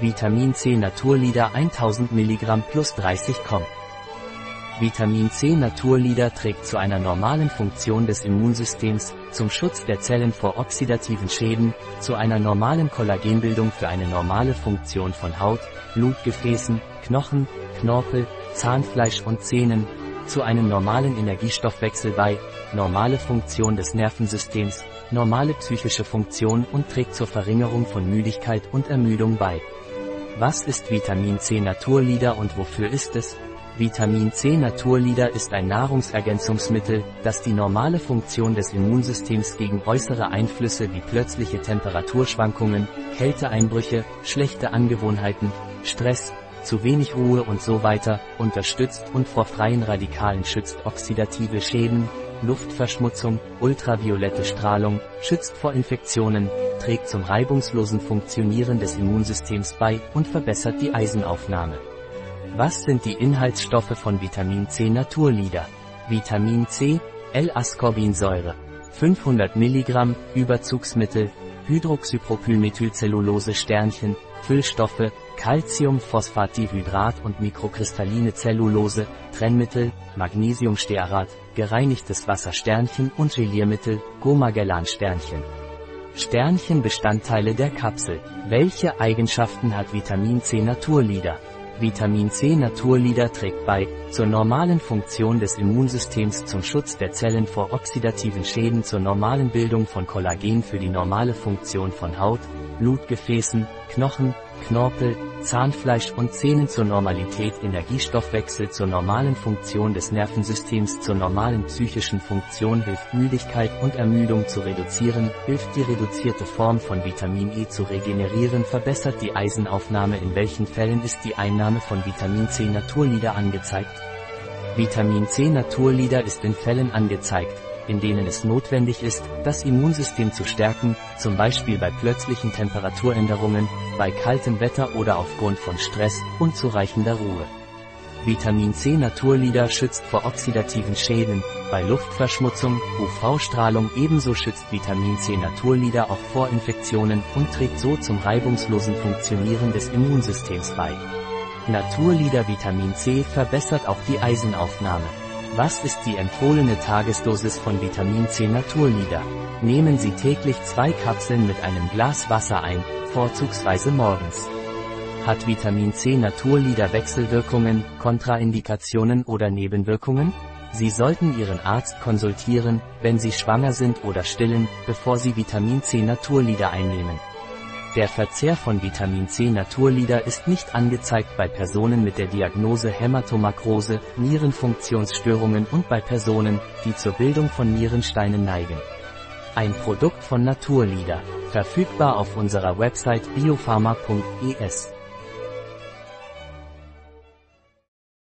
Vitamin C Naturlieder 1000 mg plus 30 komm. Vitamin C Naturlieder trägt zu einer normalen Funktion des Immunsystems, zum Schutz der Zellen vor oxidativen Schäden, zu einer normalen Kollagenbildung für eine normale Funktion von Haut, Blutgefäßen, Knochen, Knorpel, Zahnfleisch und Zähnen, zu einem normalen Energiestoffwechsel bei, normale Funktion des Nervensystems, normale psychische Funktion und trägt zur Verringerung von Müdigkeit und Ermüdung bei. Was ist Vitamin C Naturlieder und wofür ist es? Vitamin C Naturlieder ist ein Nahrungsergänzungsmittel, das die normale Funktion des Immunsystems gegen äußere Einflüsse wie plötzliche Temperaturschwankungen, Kälteeinbrüche, schlechte Angewohnheiten, Stress, zu wenig Ruhe und so weiter, unterstützt und vor freien Radikalen schützt oxidative Schäden, Luftverschmutzung, ultraviolette Strahlung, schützt vor Infektionen, trägt zum reibungslosen Funktionieren des Immunsystems bei und verbessert die Eisenaufnahme. Was sind die Inhaltsstoffe von Vitamin C Naturlieder? Vitamin C, L-Ascorbinsäure, 500 mg, Überzugsmittel, Hydroxypropylmethylcellulose Sternchen, Füllstoffe, Calciumphosphatdihydrat und mikrokristalline Zellulose, Trennmittel, Magnesiumstearat, gereinigtes Wasser Sternchen und Geliermittel, Gomagellan Sternchen. Sternchen Bestandteile der Kapsel. Welche Eigenschaften hat Vitamin C Naturlieder? Vitamin C Naturlieder trägt bei, zur normalen Funktion des Immunsystems zum Schutz der Zellen vor oxidativen Schäden zur normalen Bildung von Kollagen für die normale Funktion von Haut, Blutgefäßen, Knochen, Knorpel, Zahnfleisch und Zähnen zur Normalität Energiestoffwechsel zur normalen Funktion des Nervensystems zur normalen psychischen Funktion hilft Müdigkeit und Ermüdung zu reduzieren, hilft die reduzierte Form von Vitamin E zu regenerieren verbessert die Eisenaufnahme in welchen Fällen ist die Einnahme von Vitamin C Naturlieder angezeigt? Vitamin C Naturlieder ist in Fällen angezeigt, in denen es notwendig ist, das Immunsystem zu stärken, zum Beispiel bei plötzlichen Temperaturänderungen, bei kaltem Wetter oder aufgrund von Stress, unzureichender Ruhe. Vitamin C Naturlieder schützt vor oxidativen Schäden, bei Luftverschmutzung, UV-Strahlung ebenso schützt Vitamin C Naturlieder auch vor Infektionen und trägt so zum reibungslosen Funktionieren des Immunsystems bei. Naturlieder Vitamin C verbessert auch die Eisenaufnahme. Was ist die empfohlene Tagesdosis von Vitamin C Naturlieder? Nehmen Sie täglich zwei Kapseln mit einem Glas Wasser ein, vorzugsweise morgens. Hat Vitamin C Naturlieder Wechselwirkungen, Kontraindikationen oder Nebenwirkungen? Sie sollten Ihren Arzt konsultieren, wenn Sie schwanger sind oder stillen, bevor Sie Vitamin C Naturlieder einnehmen. Der Verzehr von Vitamin C Naturlieder ist nicht angezeigt bei Personen mit der Diagnose Hämatomakrose, Nierenfunktionsstörungen und bei Personen, die zur Bildung von Nierensteinen neigen. Ein Produkt von Naturlieder. Verfügbar auf unserer Website biopharma.es.